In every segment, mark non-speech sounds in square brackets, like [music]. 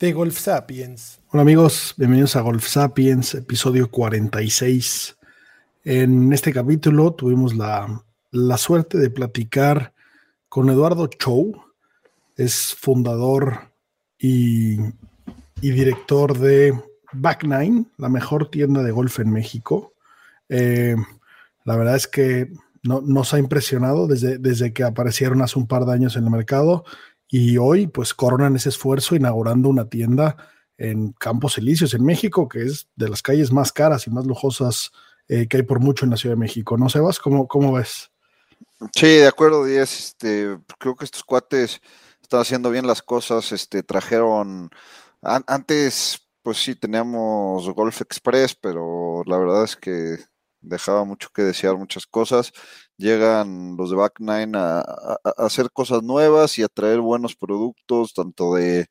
De Golf Sapiens. Hola amigos, bienvenidos a Golf Sapiens, episodio 46. En este capítulo tuvimos la, la suerte de platicar con Eduardo Chow, es fundador y, y director de Back Nine, la mejor tienda de golf en México. Eh, la verdad es que no, nos ha impresionado desde, desde que aparecieron hace un par de años en el mercado y hoy pues coronan ese esfuerzo inaugurando una tienda en Campos Elíseos, en México, que es de las calles más caras y más lujosas eh, que hay por mucho en la Ciudad de México. ¿No, Sebas? ¿Cómo, cómo ves? Sí, de acuerdo, Díaz. Este, creo que estos cuates están haciendo bien las cosas. Este, trajeron, antes, pues sí, teníamos Golf Express, pero la verdad es que dejaba mucho que desear muchas cosas. Llegan los de Back Nine a, hacer cosas nuevas y a traer buenos productos, tanto de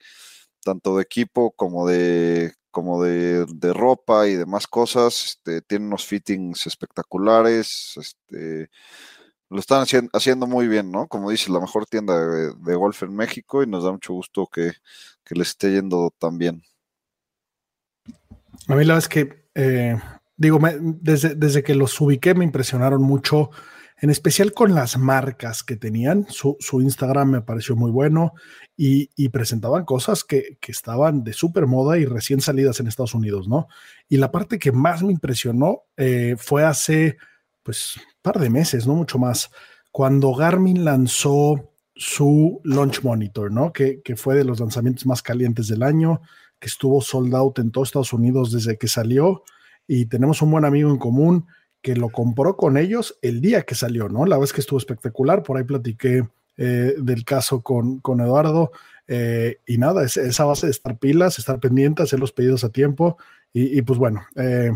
tanto de equipo como de como de, ropa y demás cosas. Este, tienen unos fittings espectaculares. Este, lo están haciendo, muy bien, ¿no? Como dice, la mejor tienda de, golf en México y nos da mucho gusto que, que les esté yendo tan bien. A mí la verdad es que, eh, digo, desde, desde que los ubiqué me impresionaron mucho, en especial con las marcas que tenían. Su, Instagram me pareció muy bueno y, presentaban cosas que, estaban de súper moda y recién salidas en Estados Unidos, ¿no? Y la parte que más me impresionó eh, fue hace pues par de meses, no mucho más, cuando Garmin lanzó su Launch Monitor, ¿no? Que, fue de los lanzamientos más calientes del año, que estuvo sold out en todos Estados Unidos desde que salió y tenemos un buen amigo en común que lo compró con ellos el día que salió, ¿no? La vez que estuvo espectacular, por ahí platiqué eh, del caso con, con Eduardo eh, y nada, es, esa base de estar pilas, estar pendientes, hacer los pedidos a tiempo y, pues bueno, eh,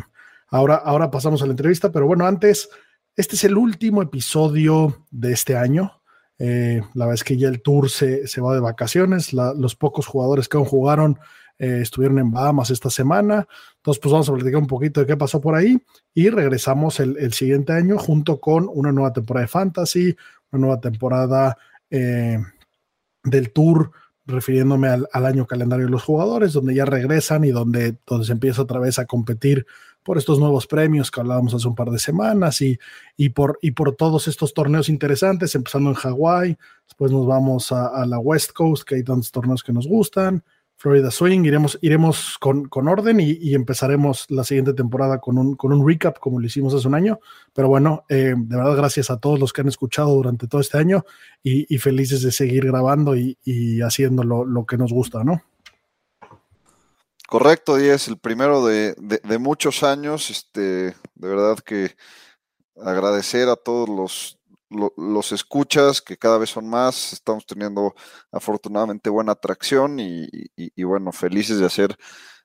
Ahora, ahora pasamos a la entrevista, pero bueno, antes, este es el último episodio de este año. La es que ya el tour se, se va de vacaciones. los pocos jugadores que aún jugaron eh, estuvieron en Bahamas esta semana. Entonces, pues vamos a platicar un poquito de qué pasó por ahí y regresamos el, siguiente año junto con una nueva temporada de Fantasy, una nueva temporada eh, del tour refiriéndome al, al, año calendario de los jugadores, donde ya regresan y donde, donde se empieza otra vez a competir por estos nuevos premios que hablábamos hace un par de semanas y, y, por, y por todos estos torneos interesantes, empezando en Hawái, después nos vamos a, la West Coast, que hay tantos torneos que nos gustan, Florida Swing, iremos, iremos con, con orden y, empezaremos la siguiente temporada con un, con un recap como lo hicimos hace un año. Pero bueno, eh, de verdad gracias a todos los que han escuchado durante todo este año y, felices de seguir grabando y, haciendo lo, que nos gusta, ¿no? Correcto, es el primero de, muchos años. Este, de verdad que agradecer a todos los, los, escuchas, que cada vez son más. Estamos teniendo afortunadamente buena atracción y, bueno, felices de hacer,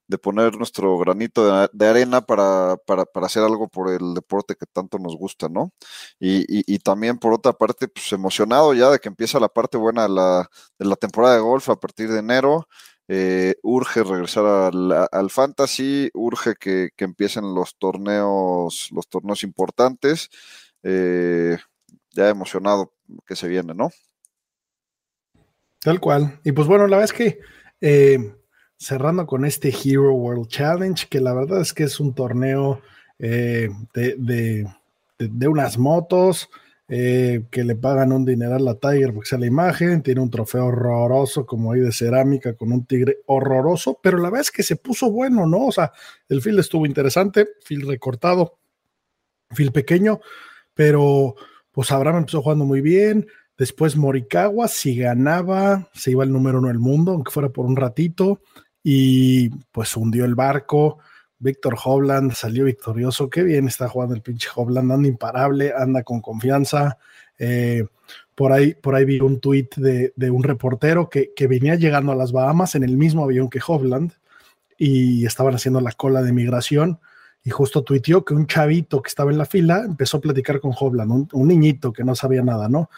de poner nuestro granito de, arena para, para, hacer algo por el deporte que tanto nos gusta, ¿no? Y, también por otra parte, pues emocionado ya de que empieza la parte buena de la, de la temporada de golf a partir de enero. Eh, urge regresar al, fantasy, urge que, empiecen los torneos, los torneos importantes. Eh, ya emocionado que se viene, ¿no? Tal cual. Y pues bueno, la verdad es que eh, cerrando con este Hero World Challenge, que la verdad es que es un torneo de, de, unas motos, eh, que le pagan un dineral a Tiger porque sea la imagen, tiene un trofeo horroroso como ahí de cerámica con un tigre horroroso, pero la verdad es que se puso bueno, ¿no? O sea, el fil estuvo interesante, fil recortado, fil pequeño, pero pues Abraham empezó jugando muy bien, después Morikawa, si ganaba, se iba el número uno del mundo, aunque fuera por un ratito, y pues hundió el barco, Víctor Hovland salió victorioso. Qué bien está jugando el pinche Hovland, anda imparable, anda con confianza. Eh, por, ahí, por ahí vi un tuit de, un reportero que, que, venía llegando a las Bahamas en el mismo avión que Hovland y estaban haciendo la cola de migración y justo tuiteó que un chavito que estaba en la fila empezó a platicar con Hovland, un, niñito que no sabía nada, ¿no?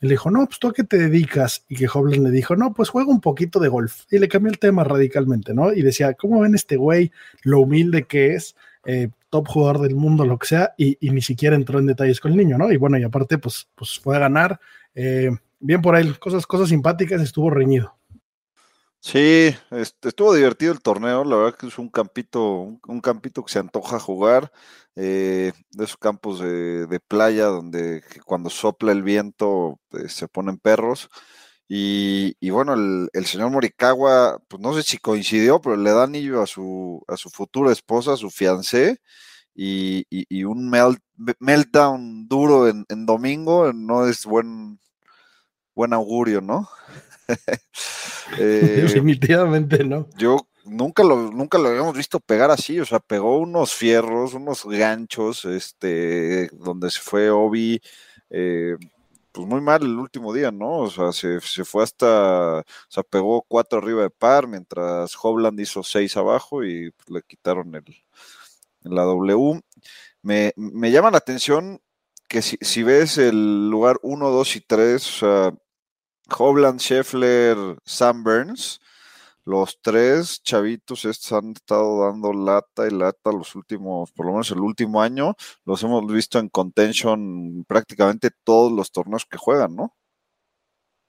Y le dijo, no, pues tú a qué te dedicas? Y que Hovland le dijo, no, pues juega un poquito de golf. Y le cambió el tema radicalmente, ¿no? Y decía, ¿cómo ven este güey, lo humilde que es? Eh, top jugador del mundo, lo que sea, y, ni siquiera entró en detalles con el niño, ¿no? Y bueno, y aparte, pues, pues fue a ganar. Eh, bien por él, cosas, cosas simpáticas, estuvo reñido. Sí, este, estuvo divertido el torneo, la verdad que es un campito, un, campito que se antoja jugar, eh, de esos campos de, playa donde cuando sopla el viento eh, se ponen perros. Y, bueno, el, señor Morikawa, pues no sé si coincidió, pero le da anillo a su, a su futura esposa, a su fiancé, y, un meltdown duro en, en, domingo no es buen, buen augurio, ¿no? [laughs] Eh, Definitivamente no. Yo nunca lo, nunca lo habíamos visto pegar así, o sea, pegó unos fierros, unos ganchos, este, donde se fue Obi, eh, pues muy mal el último día, ¿no? O sea, se, fue hasta, o sea, pegó cuatro arriba de par, mientras Hovland hizo seis abajo y pues, le quitaron el, la W. Me, me llama la atención que si, si ves el lugar 1, 2 y 3, o sea, Hovland, Scheffler, Sam Burns, los tres chavitos estos han estado dando lata y lata los últimos, por lo menos el último año, los hemos visto en contention prácticamente todos los torneos que juegan, ¿no?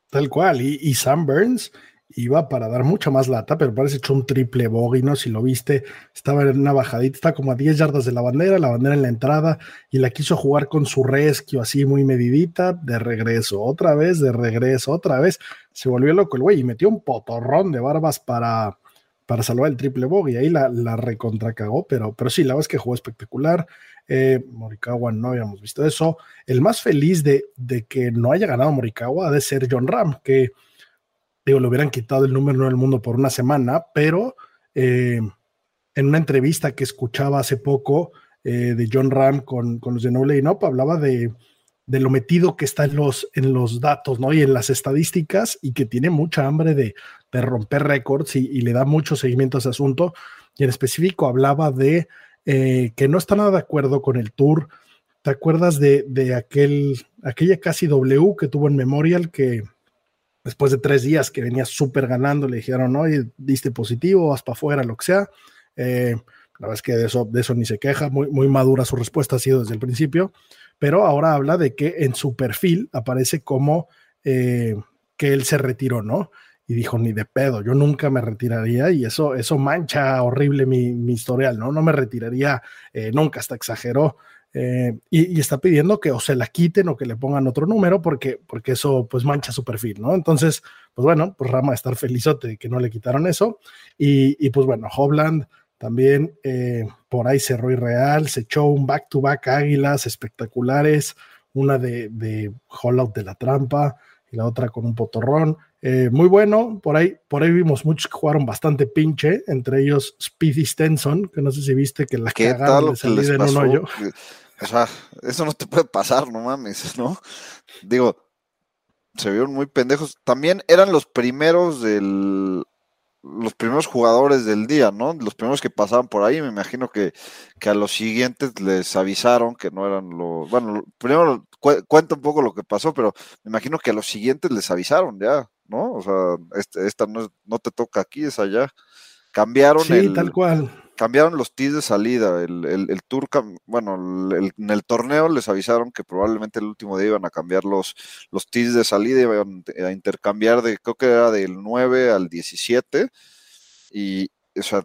Tal cual, y, y Sam Burns iba para dar mucha más lata, pero parece hecho un triple bogey, ¿no? Si lo viste, estaba en una bajadita, está como a 10 yardas de la bandera, la bandera en la entrada, y la quiso jugar con su rescue así muy medidita, de regreso, otra vez, de regreso, otra vez. Se volvió loco el güey y metió un potorrón de barbas para, para salvar el triple bogey. Ahí la, la recontracagó, pero, pero sí, la verdad es que jugó espectacular. Eh, Morikawa no habíamos visto eso. El más feliz de, de que no haya ganado Morikawa ha de ser John Ram, que digo, le hubieran quitado el número del mundo por una semana, pero eh, en una entrevista que escuchaba hace poco eh, de John Ram con, con los de No Lay hablaba de, de, lo metido que está en los, en los datos ¿no? y en las estadísticas y que tiene mucha hambre de, de romper récords y, y, le da mucho seguimiento a ese asunto. Y en específico hablaba de eh, que no está nada de acuerdo con el tour. ¿Te acuerdas de, de aquel, aquella casi W que tuvo en Memorial que después de tres días que venía súper ganando, le dijeron, oye, diste positivo, vas para afuera, lo que sea. Eh, la verdad es que de eso, de eso ni se queja, muy, muy madura su respuesta ha sido desde el principio, pero ahora habla de que en su perfil aparece como eh, que él se retiró, ¿no? Y dijo, ni de pedo, yo nunca me retiraría y eso, eso mancha horrible mi, mi historial, ¿no? No me retiraría eh, nunca, hasta exageró eh, y, está pidiendo que o se la quiten o que le pongan otro número porque, porque eso pues mancha su perfil, ¿no? Entonces, pues bueno, pues Rama estar felizote de que no le quitaron eso. Y, pues bueno, Hobland también eh, por ahí cerró Real, se echó un back-to-back águilas espectaculares, una de, de Hollout de la trampa y la otra con un potorrón. Eh, muy bueno, por ahí, por ahí vimos muchos que jugaron bastante pinche, entre ellos Speedy Stenson, que no sé si viste que la cagaron de salir en un hoyo. O sea, eso no te puede pasar, no mames, ¿no? Digo, se vieron muy pendejos. También eran los primeros del los primeros jugadores del día, ¿no? Los primeros que pasaban por ahí, me imagino que, que a los siguientes les avisaron que no eran los, bueno, primero cuenta un poco lo que pasó, pero me imagino que a los siguientes les avisaron ya, ¿no? O sea, este, esta no, no te toca aquí, es allá. Cambiaron sí, tal cual cambiaron los tees de salida. El, el, tour, bueno, en el torneo les avisaron que probablemente el último día iban a cambiar los, los tees de salida, iban a intercambiar de, creo que era del 9 al 17. Y, o sea,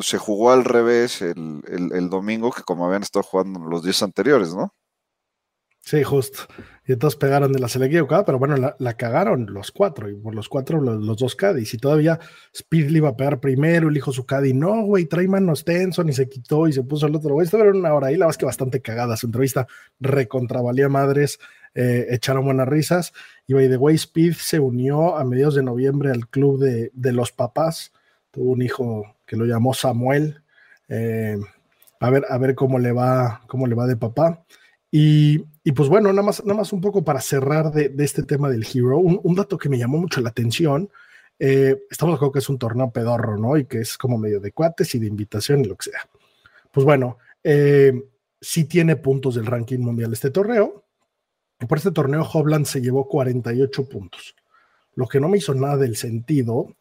se jugó al revés el, el, domingo que como habían estado jugando los días anteriores, ¿no? Sí, justo. Y entonces pegaron de la selección, pero bueno, la, cagaron los cuatro, y por los cuatro, los, dos Caddies. Y todavía Speed le iba a pegar primero, el hijo su Caddy, no, güey, trae manos tenso, y se quitó y se puso el otro. Esto era una hora ahí, la verdad es que bastante cagada. Su entrevista recontravalía madres, eh, echaron buenas risas. Y by the way, Speed se unió a mediados de noviembre al club de, de los papás. Tuvo un hijo que lo llamó Samuel, Eh, a ver, a ver cómo le va, cómo le va de papá. Y, pues bueno, nada más, nada más un poco para cerrar de, este tema del Hero, un, dato que me llamó mucho la atención. Eh, estamos de acuerdo que es un torneo pedorro, ¿no? Y que es como medio de cuates y de invitación y lo que sea. Pues bueno, eh, sí tiene puntos del ranking mundial este torneo. por este torneo, Hobland se llevó 48 puntos. Lo que no me hizo nada del sentido,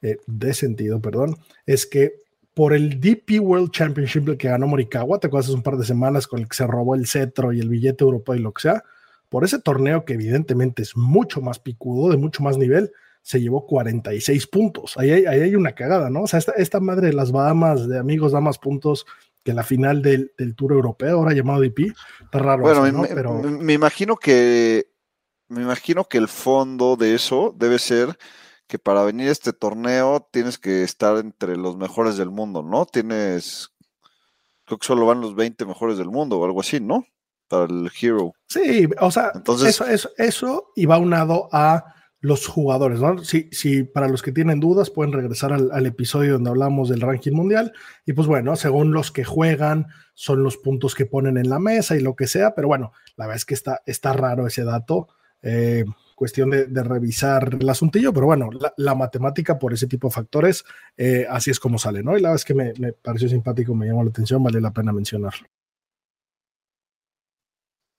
eh, de sentido, perdón, es que por el DP World Championship que ganó Morikawa, te acuerdas hace un par de semanas con el que se robó el cetro y el billete europeo y lo que sea, por ese torneo que evidentemente es mucho más picudo, de mucho más nivel, se llevó 46 puntos. Ahí hay, ahí hay una cagada, ¿no? O sea, esta, esta, madre de las Bahamas, de amigos, da más puntos que la final del, del Tour Europeo, ahora llamado DP. Está raro. Bueno, me, Pero... me imagino que me imagino que el fondo de eso debe ser que para venir a este torneo tienes que estar entre los mejores del mundo, ¿no? Tienes, creo que solo van los 20 mejores del mundo o algo así, ¿no? Para el Hero. Sí, o sea, Entonces, eso, eso, y va unado a los jugadores, ¿no? Sí, sí, para los que tienen dudas pueden regresar al, episodio donde hablamos del ranking mundial y pues bueno, según los que juegan son los puntos que ponen en la mesa y lo que sea, pero bueno, la verdad es que está, está raro ese dato. Eh, cuestión de, revisar el asuntillo, pero bueno, la, matemática por ese tipo de factores, eh, así es como sale, ¿no? Y la verdad es que me, pareció simpático, me llamó la atención, vale la pena mencionarlo.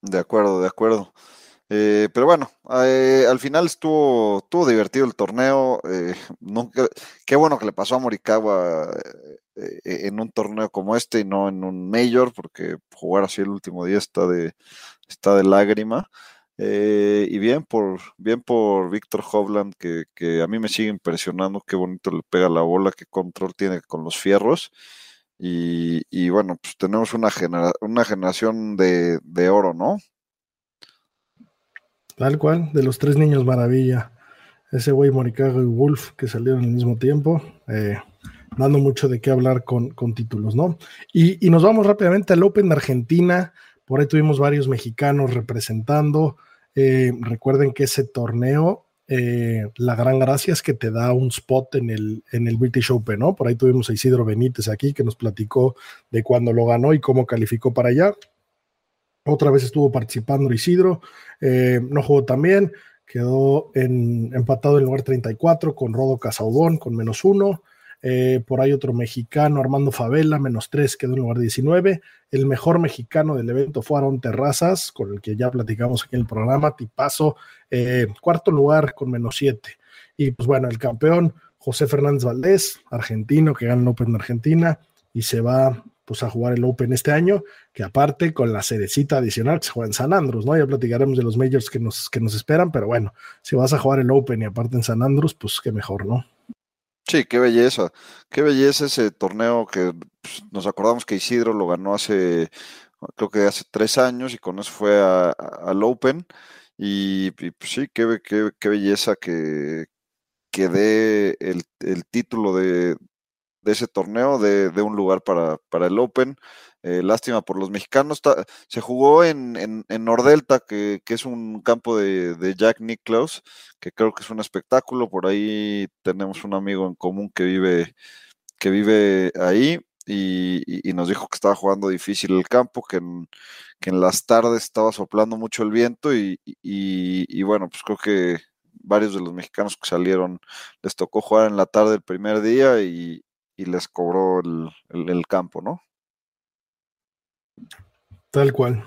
De acuerdo, de acuerdo. Eh, pero bueno, eh, al final estuvo, estuvo divertido el torneo. [laughs] qué bueno que le pasó a Morikawa en un torneo como este y no en un mayor, porque jugar así el último día está de, está de lágrima. Eh, y bien por, bien por Víctor Hovland, que, a mí me sigue impresionando, qué bonito le pega la bola, qué control tiene con los fierros. Y, bueno, pues tenemos una, una generación de, oro, ¿no? Tal cual, de los tres niños maravilla. Ese güey Moricago y Wolf que salieron al mismo tiempo, eh, dando mucho de qué hablar con, títulos, ¿no? Y, y, nos vamos rápidamente al Open de Argentina. Por ahí tuvimos varios mexicanos representando. Eh, recuerden que ese torneo, eh, la gran gracia es que te da un spot en el, en el British Open, ¿no? Por ahí tuvimos a Isidro Benítez aquí que nos platicó de cuándo lo ganó y cómo calificó para allá. Otra vez estuvo participando Isidro, eh, no jugó tan bien, quedó en, empatado en el lugar 34 con Rodo Casaubón con menos uno. Eh, por ahí otro mexicano, Armando Favela, menos 3, quedó en lugar 19. El mejor mexicano del evento fue Aaron Terrazas, con el que ya platicamos aquí en el programa, tipazo, eh, cuarto lugar con menos 7. Y pues bueno, el campeón, José Fernández Valdés, argentino, que gana el Open de Argentina y se va pues a jugar el Open este año, que aparte con la cerecita adicional que se juega en San Andrés, ¿no? Ya platicaremos de los majors que nos, que nos esperan, pero bueno, si vas a jugar el Open y aparte en San Andrés, pues qué mejor, ¿no? Sí, qué belleza. Qué belleza ese torneo que pues, nos acordamos que Isidro lo ganó hace, creo que hace tres años y con eso fue al Open. Y, pues, sí, qué, qué, belleza que, que dé el, título de, ese torneo, de, de un lugar para, para el Open. Eh, lástima por los mexicanos. se jugó en, en, Nordelta, que, es un campo de, Jack Nicklaus, que creo que es un espectáculo. Por ahí tenemos un amigo en común que vive, que vive ahí y, nos dijo que estaba jugando difícil el campo, que en, que en las tardes estaba soplando mucho el viento y, y, bueno, pues creo que varios de los mexicanos que salieron les tocó jugar en la tarde el primer día y, les cobró el, el campo, ¿no? Tal cual.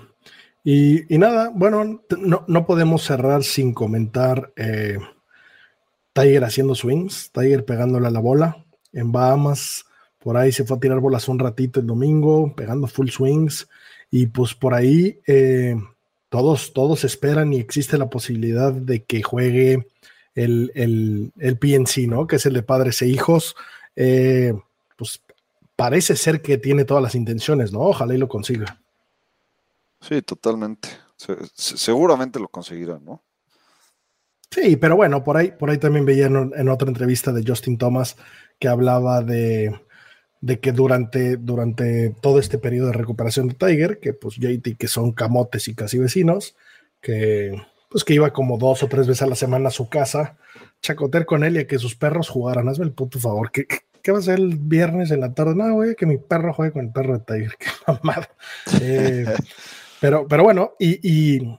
Y, nada, bueno, no, podemos cerrar sin comentar eh, Tiger haciendo swings, Tiger pegándole a la bola. En Bahamas, por ahí se fue a tirar bolas un ratito el domingo, pegando full swings. Y pues por ahí eh, todos, todos esperan y existe la posibilidad de que juegue el, el, el PNC, ¿no? Que es el de padres e hijos. Eh, parece ser que tiene todas las intenciones, ¿no? Ojalá y lo consiga. Sí, totalmente. seguramente lo conseguirá, ¿no? Sí, pero bueno, por ahí, por ahí también veía en, otra entrevista de Justin Thomas que hablaba de, que durante, durante todo este periodo de recuperación de Tiger, que pues JT, que son camotes y casi vecinos, que pues que iba como dos o tres veces a la semana a su casa, chacotear con él y a que sus perros jugaran. Hazme el puto favor, ¿qué, ¿qué va a ser el viernes en la tarde? No, güey, que mi perro juegue con el perro de Tiger, [laughs] qué mamada. Eh, pero, pero bueno, y, y,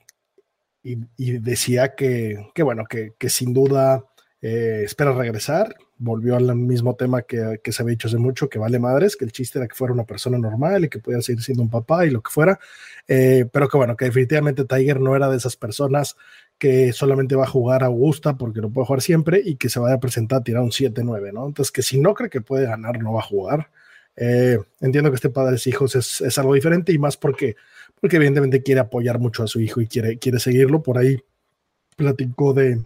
decía que, que bueno, que, que sin duda eh, espera regresar, volvió al mismo tema que, se había dicho hace mucho, que vale madres, que el chiste era que fuera una persona normal y que pudiera seguir siendo un papá y lo que fuera, eh, pero que bueno, que definitivamente Tiger no era de esas personas que solamente va a jugar a Augusta porque no puede jugar siempre y que se vaya a presentar a tirar un 7-9, ¿no? Entonces, que si no cree que puede ganar, no va a jugar. Eh, entiendo que este padres hijos es, es, algo diferente y más porque, porque evidentemente quiere apoyar mucho a su hijo y quiere, quiere seguirlo. Por ahí platicó de,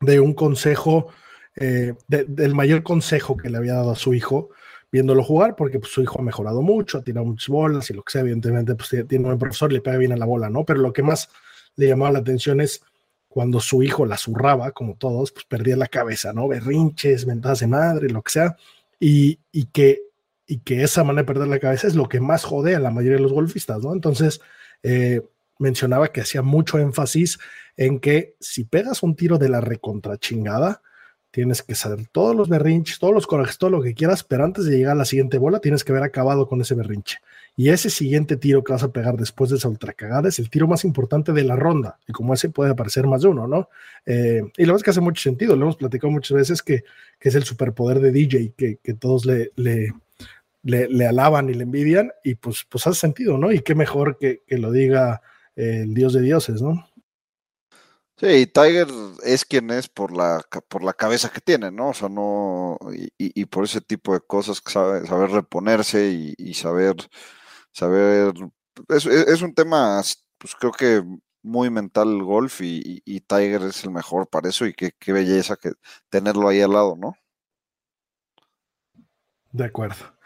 de un consejo eh, del mayor consejo que le había dado a su hijo viéndolo jugar, porque pues, su hijo ha mejorado mucho, ha tirado muchas bolas y lo que sea, evidentemente pues, tiene un buen profesor le pega bien a la bola, ¿no? Pero lo que más le llamaba la atención es cuando su hijo la zurraba, como todos, pues perdía la cabeza, ¿no? Berrinches, mentadas de madre, lo que sea, y, y, que, y que esa manera de perder la cabeza es lo que más jode a la mayoría de los golfistas, ¿no? Entonces, eh, mencionaba que hacía mucho énfasis en que si pegas un tiro de la recontrachingada, tienes que saber todos los berrinches, todos los corajes, todo lo que quieras, pero antes de llegar a la siguiente bola tienes que haber acabado con ese berrinche. Y ese siguiente tiro que vas a pegar después de esa ultra cagada es el tiro más importante de la ronda. Y como ese puede aparecer más de uno, ¿no? Eh, y la verdad es que hace mucho sentido. Lo hemos platicado muchas veces que, que es el superpoder de DJ, que, que todos le, le, le, alaban y le envidian. Y pues, pues hace sentido, ¿no? Y qué mejor que, que lo diga el dios de dioses, ¿no? Sí, Tiger es quien es por la, por la cabeza que tiene, ¿no? O sea, no, y, por ese tipo de cosas, sabe, saber reponerse y, saber, saber, es, un tema, pues creo que muy mental el golf y, Tiger es el mejor para eso y qué, belleza que tenerlo ahí al lado, ¿no? De acuerdo.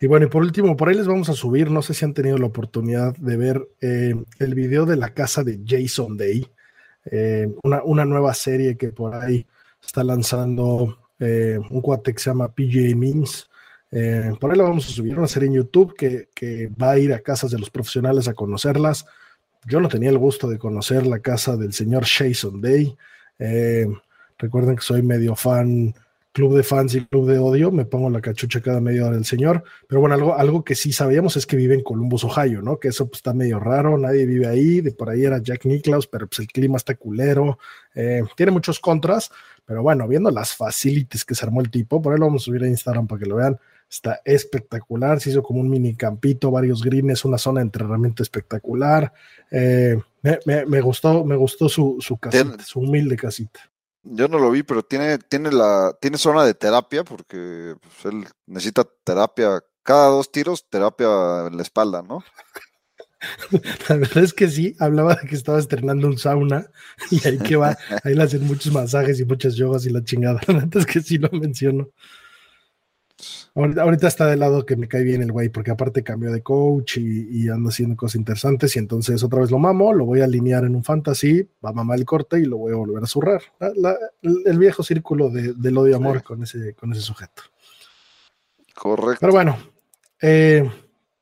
Y bueno, y por último, por ahí les vamos a subir, no sé si han tenido la oportunidad de ver eh, el video de la casa de Jason Day eh, una, nueva serie que por ahí está lanzando eh, un cuate que se llama PJ Means. Eh, por ahí lo vamos a subir, una serie en YouTube que, va a ir a casas de los profesionales a conocerlas. Yo no tenía el gusto de conocer la casa del señor Jason Day. recuerden que soy medio fan club de fans y club de odio, me pongo la cachucha cada media hora del señor. Pero bueno, algo, algo que sí sabíamos es que vive en Columbus, Ohio, ¿no? Que eso pues, está medio raro, nadie vive ahí, de por ahí era Jack Nicklaus, pero pues el clima está culero, eh, tiene muchos contras, pero bueno, viendo las facilities que se armó el tipo, por ahí lo vamos a subir a Instagram para que lo vean, está espectacular, se hizo como un mini campito, varios greens, una zona de entrenamiento espectacular. Eh, me, gustó, me gustó su, su casita, su humilde casita. Yo no lo vi, pero tiene, tiene la, tiene zona de terapia, porque pues, él necesita terapia, cada dos tiros, terapia en la espalda, ¿no? [laughs] La verdad es que sí, hablaba de que estaba estrenando un sauna y ahí que va, ahí le hacen muchos masajes y muchas yogas y la chingada. [laughs] La verdad es que sí lo menciono. Ahorita, está de lado que me cae bien el güey, porque aparte cambió de coach y, anda haciendo cosas interesantes. Y entonces otra vez lo mamo, lo voy a alinear en un fantasy, va a mamar el corte y lo voy a volver a zurrar. el viejo círculo de, del odio amor con, ese, con ese sujeto. Correcto. Pero bueno, eh,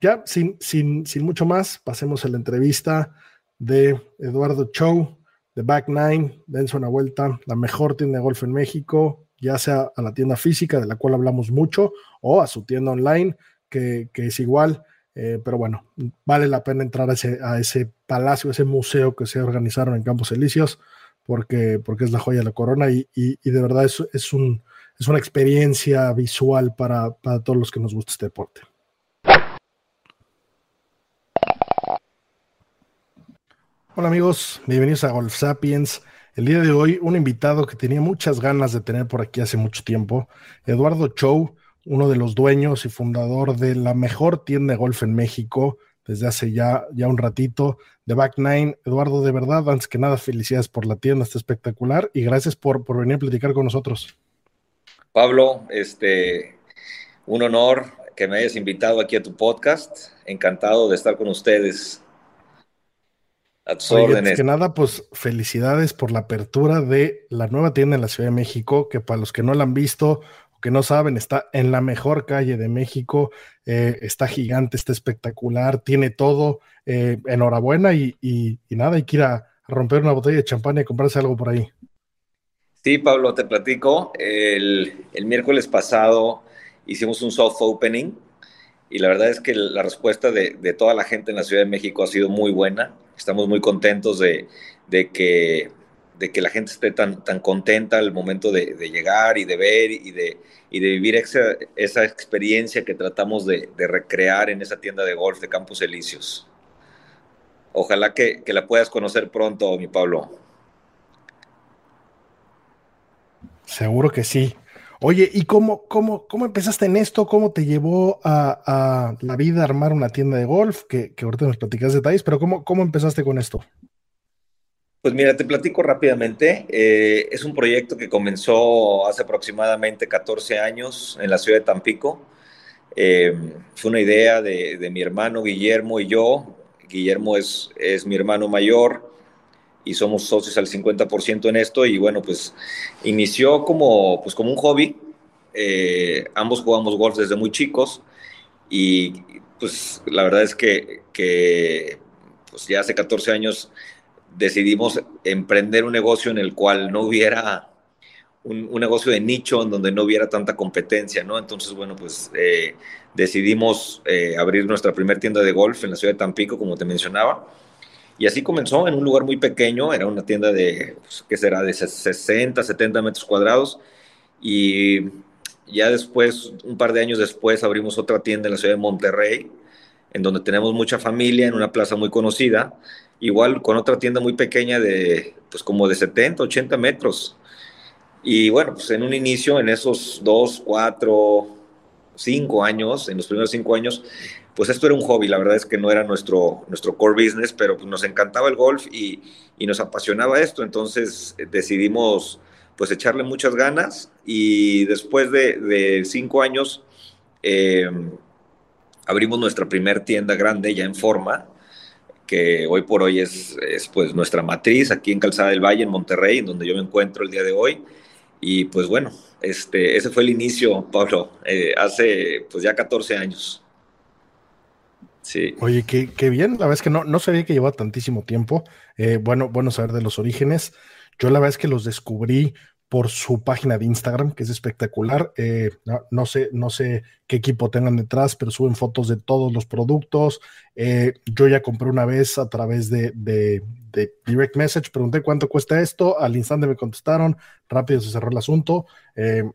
ya sin, sin, sin mucho más, pasemos a la entrevista de Eduardo Chow, de Back Nine. Dense una vuelta, la mejor tienda de golf en México ya sea a la tienda física, de la cual hablamos mucho, o a su tienda online, que, es igual. Eh, pero bueno, vale la pena entrar a ese, a ese palacio, ese museo que se organizaron en Campos Elíseos, porque, porque es la joya de la corona y, de verdad es, es, un, es una experiencia visual para, para todos los que nos gusta este deporte. Hola amigos, bienvenidos a Golf Sapiens. El día de hoy, un invitado que tenía muchas ganas de tener por aquí hace mucho tiempo, Eduardo Chow, uno de los dueños y fundador de la mejor tienda de golf en México desde hace ya, ya un ratito, de Back Nine. Eduardo, de verdad, antes que nada, felicidades por la tienda, está espectacular y gracias por, por venir a platicar con nosotros. Pablo, este, un honor que me hayas invitado aquí a tu podcast. Encantado de estar con ustedes a que nada, pues felicidades por la apertura de la nueva tienda en la Ciudad de México, que para los que no la han visto o que no saben, está en la mejor calle de México, eh, está gigante, está espectacular, tiene todo. Eh, enhorabuena y, nada, hay que ir a, romper una botella de champán y comprarse algo por ahí. Sí, Pablo, te platico. El, el miércoles pasado hicimos un soft opening y la verdad es que la respuesta de, de, toda la gente en la Ciudad de México ha sido muy buena. Estamos muy contentos de, de que, de que la gente esté tan, tan contenta al momento de, de llegar y de ver y de, y de vivir esa, esa experiencia que tratamos de, recrear en esa tienda de golf de Campos Elíseos. Ojalá que, que la puedas conocer pronto, mi Pablo. Seguro que sí. Oye, ¿y cómo, cómo, cómo empezaste en esto? ¿Cómo te llevó a, la vida armar una tienda de golf? Que, que ahorita nos platicas detalles, pero ¿cómo, ¿cómo empezaste con esto? Pues mira, te platico rápidamente. Eh, es un proyecto que comenzó hace aproximadamente 14 años en la ciudad de Tampico. Eh, fue una idea de, de, mi hermano Guillermo y yo. Guillermo es, es mi hermano mayor y somos socios al 50% en esto y bueno, pues inició como, pues como un hobby. Eh, ambos jugamos golf desde muy chicos y pues la verdad es que, que pues ya hace 14 años decidimos emprender un negocio en el cual no hubiera un, un, negocio de nicho en donde no hubiera tanta competencia, ¿no? Entonces, bueno, pues eh, decidimos eh, abrir nuestra primera tienda de golf en la ciudad de Tampico, como te mencionaba. Y así comenzó en un lugar muy pequeño, era una tienda de, pues, ¿qué será?, de 60, 70 metros cuadrados. Y ya después, un par de años después, abrimos otra tienda en la ciudad de Monterrey, en donde tenemos mucha familia, en una plaza muy conocida, igual con otra tienda muy pequeña de, pues como de 70, 80 metros. Y bueno, pues en un inicio, en esos dos, cuatro, cinco años, en los primeros cinco años, pues esto era un hobby, la verdad es que no era nuestro, nuestro core business, pero pues nos encantaba el golf y, y nos apasionaba esto, entonces eh, decidimos pues echarle muchas ganas y después de, cinco años eh, abrimos nuestra primer tienda grande ya en forma, que hoy por hoy es, es, pues nuestra matriz aquí en Calzada del Valle, en Monterrey, en donde yo me encuentro el día de hoy. Y pues bueno, este, ese fue el inicio, Pablo, eh, hace pues ya 14 años. Sí. Oye, qué, bien. La verdad es que no, no sabía que llevaba tantísimo tiempo. Eh, bueno, bueno saber de los orígenes. Yo la verdad es que los descubrí por su página de Instagram, que es espectacular. Eh, no, sé, no sé qué equipo tengan detrás, pero suben fotos de todos los productos. Eh, yo ya compré una vez a través de, Direct Message, pregunté cuánto cuesta esto, al instante me contestaron, rápido se cerró el asunto.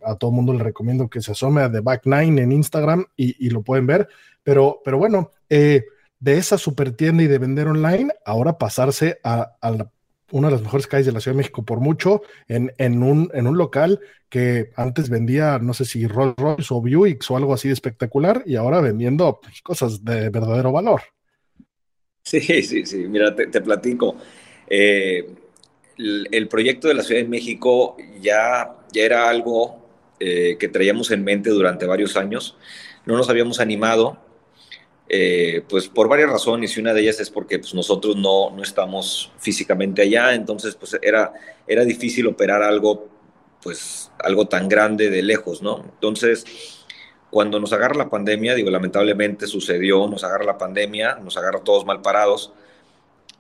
A todo el mundo le recomiendo que se asome a The Back Nine en Instagram y, y lo pueden ver. Pero, pero bueno, de esa super tienda y de vender online, ahora pasarse a, una de las mejores calles de la Ciudad de México por mucho, en, un, local que antes vendía, no sé si Rolls Royce o Buick o algo así de espectacular, y ahora vendiendo pues, cosas de verdadero valor. Sí, sí, sí, mira, te, platico. Eh, el, el, proyecto de la Ciudad de México ya, ya era algo eh, que traíamos en mente durante varios años. No nos habíamos animado eh, pues por varias razones y una de ellas es porque pues, nosotros no, no estamos físicamente allá, entonces pues era, era difícil operar algo, pues algo tan grande de lejos, ¿no? Entonces, cuando nos agarra la pandemia, digo, lamentablemente sucedió, nos agarra la pandemia, nos agarra todos mal parados,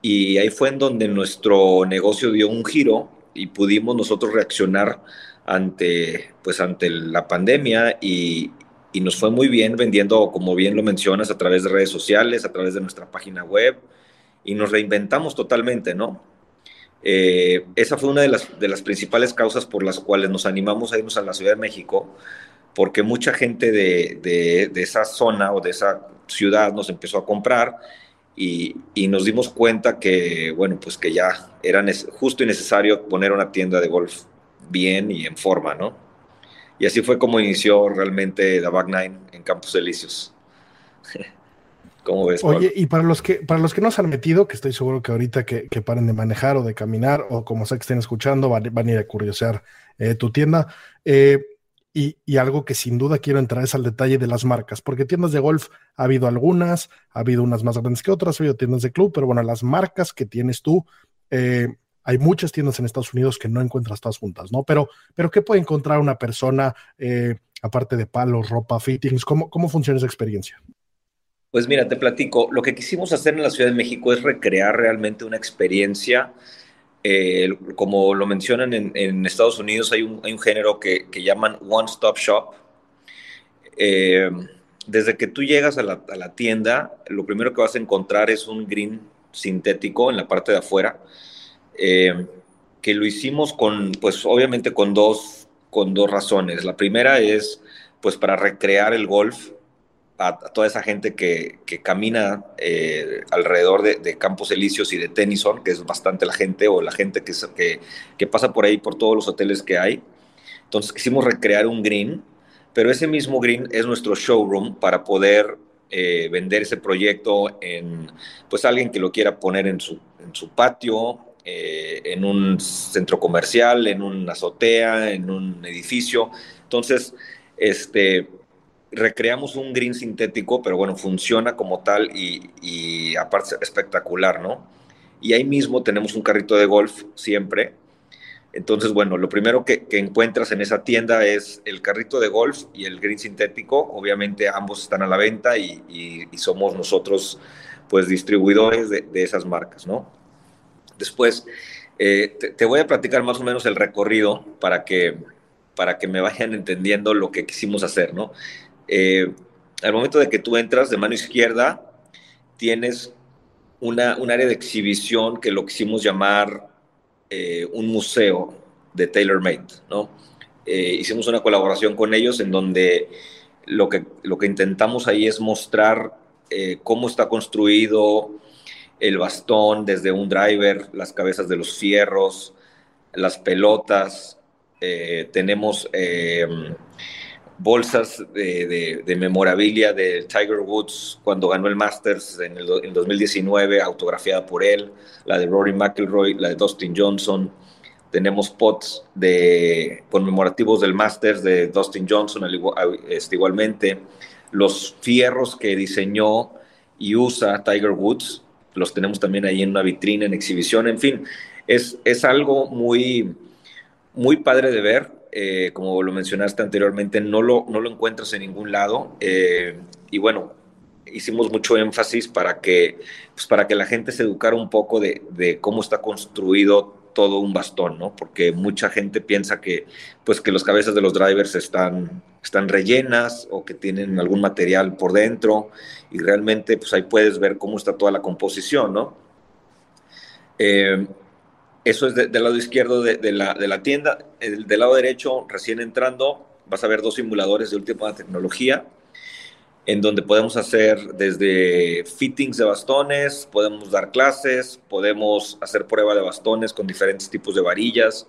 y ahí fue en donde nuestro negocio dio un giro y pudimos nosotros reaccionar ante, pues, ante la pandemia y, y nos fue muy bien vendiendo, como bien lo mencionas, a través de redes sociales, a través de nuestra página web y nos reinventamos totalmente, ¿no? Eh, esa fue una de las, de las principales causas por las cuales nos animamos a irnos a la Ciudad de México, porque mucha gente de, de, de esa zona o de esa ciudad nos empezó a comprar y, y, nos dimos cuenta que, bueno, pues que ya era justo y necesario poner una tienda de golf bien y en forma, ¿no? Y así fue como inició realmente la Back Nine en Campos Elíseos. [laughs] ¿Cómo ves? Oye, y para los que para los que no se han metido, que estoy seguro que ahorita que, que paren de manejar o de caminar, o como sea que estén escuchando, van, van a ir a curiosear eh, tu tienda. Eh, y, y, algo que sin duda quiero entrar es al detalle de las marcas, porque tiendas de golf ha habido algunas, ha habido unas más grandes que otras, ha habido tiendas de club, pero bueno, las marcas que tienes tú, eh, hay muchas tiendas en Estados Unidos que no encuentras todas juntas, ¿no? Pero, pero ¿qué puede encontrar una persona, eh, aparte de palos, ropa, fittings? ¿Cómo, ¿Cómo funciona esa experiencia? Pues mira, te platico, lo que quisimos hacer en la Ciudad de México es recrear realmente una experiencia, eh, como lo mencionan en, Estados Unidos, hay un, hay un género que, que llaman One Stop Shop. Eh, desde que tú llegas a la, a la, tienda, lo primero que vas a encontrar es un green sintético en la parte de afuera, eh, que lo hicimos con, pues obviamente con dos, con dos razones. La primera es, pues para recrear el golf a, toda esa gente que, que camina eh, alrededor de, de, Campos Elíseos y de Tennyson, que es bastante la gente, o la gente que, que, que pasa por ahí, por todos los hoteles que hay. Entonces quisimos recrear un green pero ese mismo green es nuestro showroom para poder eh, vender ese proyecto en pues alguien que lo quiera poner en su, en su patio, eh, en un centro comercial, en una azotea, en un edificio. Entonces, este, recreamos un green sintético, pero bueno, funciona como tal y, y aparte espectacular, ¿no? Y ahí mismo tenemos un carrito de golf siempre entonces, bueno, lo primero que, encuentras en esa tienda es el carrito de golf y el green sintético. Obviamente ambos están a la venta y, somos nosotros, pues, distribuidores de, esas marcas, ¿no? Después, eh, te, voy a platicar más o menos el recorrido para que, para que me vayan entendiendo lo que quisimos hacer, ¿no? Eh, al momento de que tú entras de mano izquierda, tienes una, un área de exhibición que lo quisimos llamar eh, un museo de TaylorMade, ¿no? Hicimos una colaboración con ellos en donde lo que, lo que intentamos ahí es mostrar cómo está construido el bastón desde un driver, las cabezas de los fierros, las pelotas, tenemos bolsas de, memorabilia de Tiger Woods cuando ganó el Masters en el 2019, autografiada por él, la de Rory McIlroy, la de Dustin Johnson. Tenemos pots de conmemorativos del Masters de Dustin Johnson, este, igualmente. Los fierros que diseñó y usa Tiger Woods, los tenemos también ahí en una vitrina, en exhibición, en fin, es, es algo muy, muy padre de ver eh, como lo mencionaste anteriormente, no lo, no lo encuentras en ningún lado. Eh, y bueno, hicimos mucho énfasis para que, pues para que la gente se educara un poco de, de, cómo está construido todo un bastón, ¿no? Porque mucha gente piensa que, pues que las cabezas de los drivers están, están rellenas o que tienen algún material por dentro y realmente, pues ahí puedes ver cómo está toda la composición, ¿no? Eh, eso es del lado izquierdo de, la, de, la, tienda. El, del lado derecho, recién entrando, vas a ver dos simuladores de última tecnología, en donde podemos hacer desde fittings de bastones, podemos dar clases, podemos hacer prueba de bastones con diferentes tipos de varillas.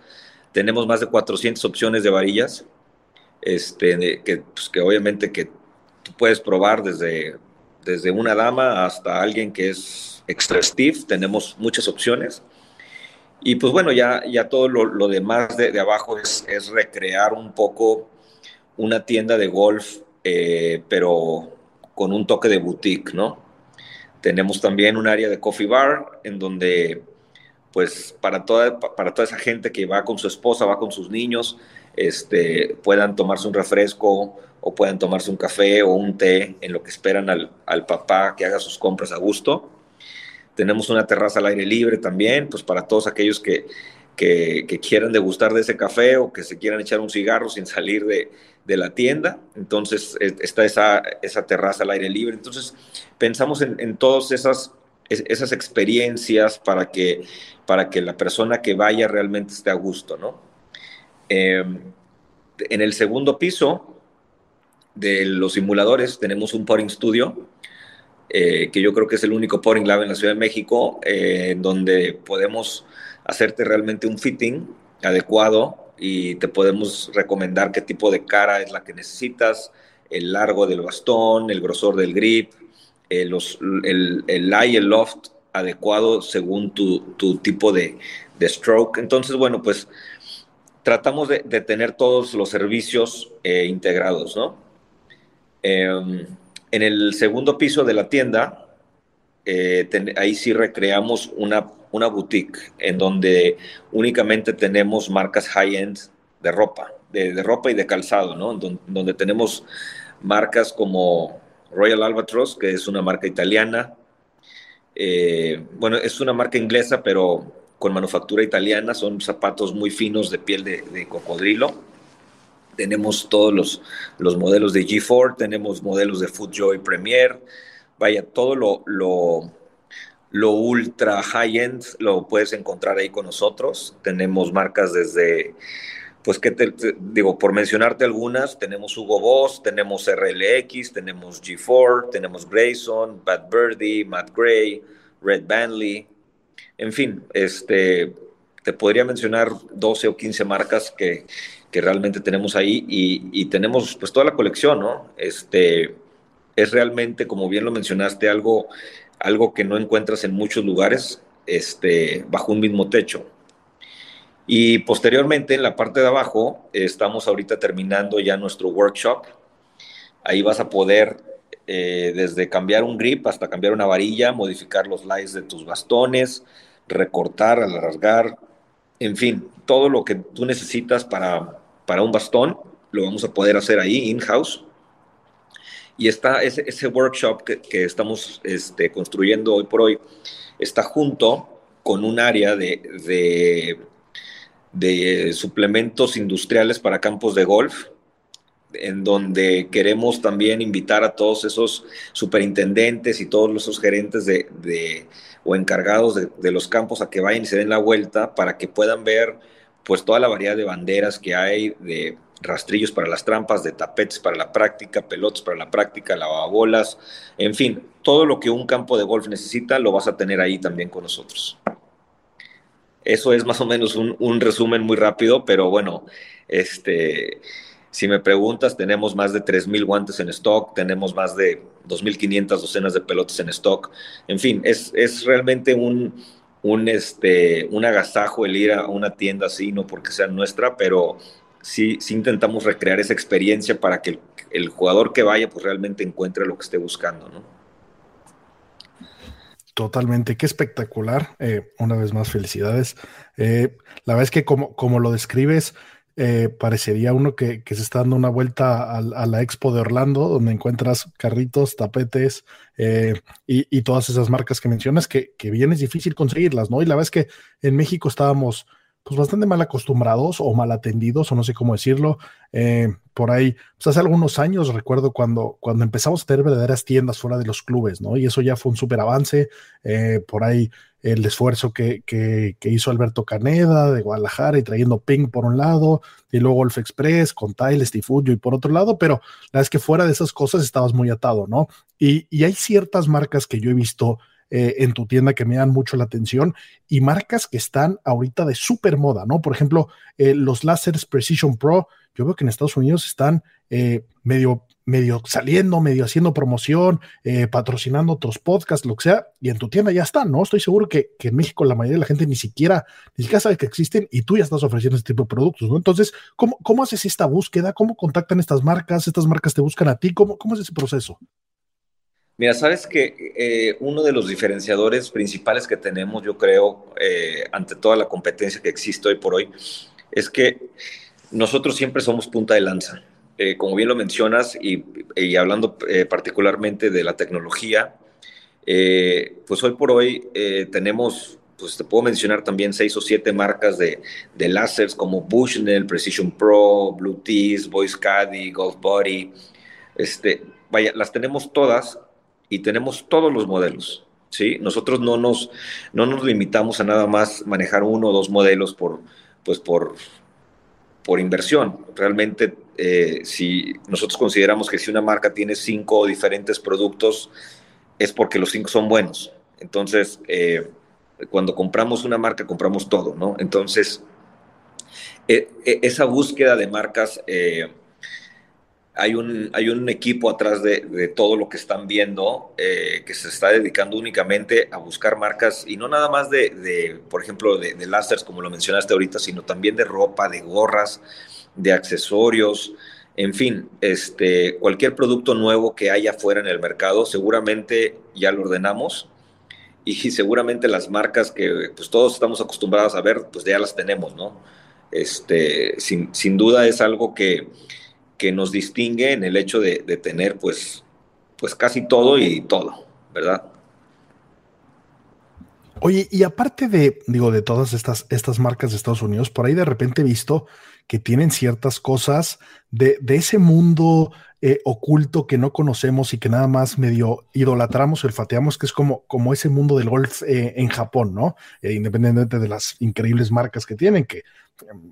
Tenemos más de 400 opciones de varillas, este, que, pues, que obviamente que tú puedes probar desde, desde una dama hasta alguien que es extra stiff. Tenemos muchas opciones. Y pues bueno, ya, ya todo lo, demás de, abajo es, es, recrear un poco una tienda de golf, eh, pero con un toque de boutique, ¿no? Tenemos también un área de coffee bar en donde, pues, para toda, para toda esa gente que va con su esposa, va con sus niños, este, puedan tomarse un refresco o puedan tomarse un café o un té en lo que esperan al, al papá que haga sus compras a gusto. Tenemos una terraza al aire libre también, pues para todos aquellos que, que, quieran degustar de ese café o que se quieran echar un cigarro sin salir de, la tienda. Entonces está esa, terraza al aire libre. Entonces pensamos en, en todas esas, experiencias para que, para que la persona que vaya realmente esté a gusto, ¿no? Em, en el segundo piso de los simuladores tenemos un pouring studio eh, que yo creo que es el único pouring lab en la Ciudad de México, eh, donde podemos hacerte realmente un fitting adecuado y te podemos recomendar qué tipo de cara es la que necesitas, el largo del bastón, el grosor del grip, eh, los, el, el lie y el loft adecuado según tu, tu tipo de, de, stroke. Entonces, bueno, pues tratamos de, de tener todos los servicios integrados, ¿no? Em, en el segundo piso de la tienda, eh, ahí sí recreamos una, una boutique en donde únicamente tenemos marcas high-end de ropa, de, ropa y de calzado, ¿no? donde, tenemos marcas como Royal Albatross, que es una marca italiana. Eh, bueno, es una marca inglesa, pero con manufactura italiana. Son zapatos muy finos de piel de, de cocodrilo. tenemos todos los, los modelos de G4, tenemos modelos de FootJoy Premier, vaya, todo lo, lo ultra high-end lo puedes encontrar ahí con nosotros. Tenemos marcas desde, pues, ¿qué te, digo? Por mencionarte algunas, tenemos Hugo Boss, tenemos RLX, tenemos G4, tenemos Grayson, Bad Birdie, Matt Gray, Red Bandley, en fin, este, te podría mencionar 12 o 15 marcas que, que realmente tenemos ahí y, y, tenemos pues toda la colección, ¿no? Este, es realmente, como bien lo mencionaste, algo, algo que no encuentras en muchos lugares este, bajo un mismo techo. Y posteriormente, en la parte de abajo, estamos ahorita terminando ya nuestro workshop. Ahí vas a poder, eh, desde cambiar un grip hasta cambiar una varilla, modificar los lies de tus bastones, recortar, alargar, en fin, todo lo que tú necesitas para, para un bastón, lo vamos a poder hacer ahí, in-house. Y está ese, workshop que, estamos este, construyendo hoy por hoy, está junto con un área de, suplementos industriales para campos de golf, en donde queremos también invitar a todos esos superintendentes y todos esos gerentes de o encargados de, de, los campos a que vayan y se den la vuelta para que puedan ver pues toda la variedad de banderas que hay, de rastrillos para las trampas, de tapetes para la práctica, pelotas para la práctica, lavabolas, en fin, todo lo que un campo de golf necesita lo vas a tener ahí también con nosotros. Eso es más o menos un, resumen muy rápido, pero bueno, este, si me preguntas, tenemos más de 3.000 guantes en stock, tenemos más de 2.500 docenas de pelotas en stock. En fin, es, es realmente un, un, este, un agasajo el ir a una tienda así, no porque sea nuestra, pero sí, sí intentamos recrear esa experiencia para que el, jugador que vaya pues realmente encuentre lo que esté buscando, ¿no? Totalmente, qué espectacular. Eh, una vez más, felicidades. Eh, la verdad es que como, como lo describes, eh, parecería uno que, que, se está dando una vuelta a, la expo de Orlando, donde encuentras carritos, tapetes y, y, todas esas marcas que mencionas, que, que, bien es difícil conseguirlas, ¿no? Y la verdad es que en México estábamos pues bastante mal acostumbrados o mal atendidos, o no sé cómo decirlo. Eh, por ahí, pues hace algunos años recuerdo cuando, cuando empezamos a tener verdaderas tiendas fuera de los clubes, ¿no? Y eso ya fue un súper avance. Eh, por ahí el esfuerzo que, que, que, hizo Alberto Caneda de Guadalajara y trayendo Ping por un lado, y luego Golf Express con Tiles y Fuyo y por otro lado, pero la verdad es que fuera de esas cosas estabas muy atado, ¿no? Y, y hay ciertas marcas que yo he visto eh, en tu tienda que me dan mucho la atención y marcas que están ahorita de súper moda, ¿no? Por ejemplo, eh, los láseres Precision Pro, yo veo que en Estados Unidos están eh, medio, medio saliendo, medio haciendo promoción, patrocinando otros podcasts, lo que sea, y en tu tienda ya están, ¿no? Estoy seguro que, que, en México la mayoría de la gente ni siquiera, ni siquiera sabe que existen y tú ya estás ofreciendo este tipo de productos, ¿no? Entonces, ¿cómo, cómo haces esta búsqueda? ¿Cómo contactan estas marcas? ¿Estas marcas te buscan a ti? ¿Cómo, cómo es ese proceso? Mira, sabes que eh, uno de los diferenciadores principales que tenemos, yo creo, eh, ante toda la competencia que existe hoy por hoy, es que nosotros siempre somos punta de lanza. Eh, como bien lo mencionas, y, hablando particularmente de la tecnología, pues hoy por hoy tenemos, pues te puedo mencionar también seis o siete marcas de, de como Bushnell, Precision Pro, Blue Tees, Voice Caddy, Golf Body. Este, vaya, las tenemos todas y tenemos todos los modelos. ¿sí? Nosotros no nos, no nos limitamos a nada más manejar uno o dos modelos por, pues por, por inversión. Realmente, eh, si nosotros consideramos que si una marca tiene cinco diferentes productos, es porque los cinco son buenos. Entonces, eh, cuando compramos una marca, compramos todo, ¿no? Entonces, eh, esa búsqueda de marcas hay un, hay un equipo atrás de, de, todo lo que están viendo eh, que se está dedicando únicamente a buscar marcas y no nada más de, de por ejemplo, de, de como lo mencionaste ahorita, sino también de ropa, de gorras, de accesorios, en fin, este, cualquier producto nuevo que haya fuera en el mercado, seguramente ya lo ordenamos y [laughs] seguramente las marcas que pues, todos estamos acostumbrados a ver, pues ya las tenemos, ¿no? Este, sin, sin duda es algo que que nos distingue en el hecho de, de, tener pues, pues casi todo y todo, ¿verdad? Oye, y aparte de, digo, de todas estas, estas marcas de Estados Unidos, por ahí de repente he visto que tienen ciertas cosas de, de ese mundo eh, oculto que no conocemos y que nada más medio idolatramos olfateamos, que es como, como ese mundo del golf eh, en Japón, ¿no? Eh, independientemente de las increíbles marcas que tienen, que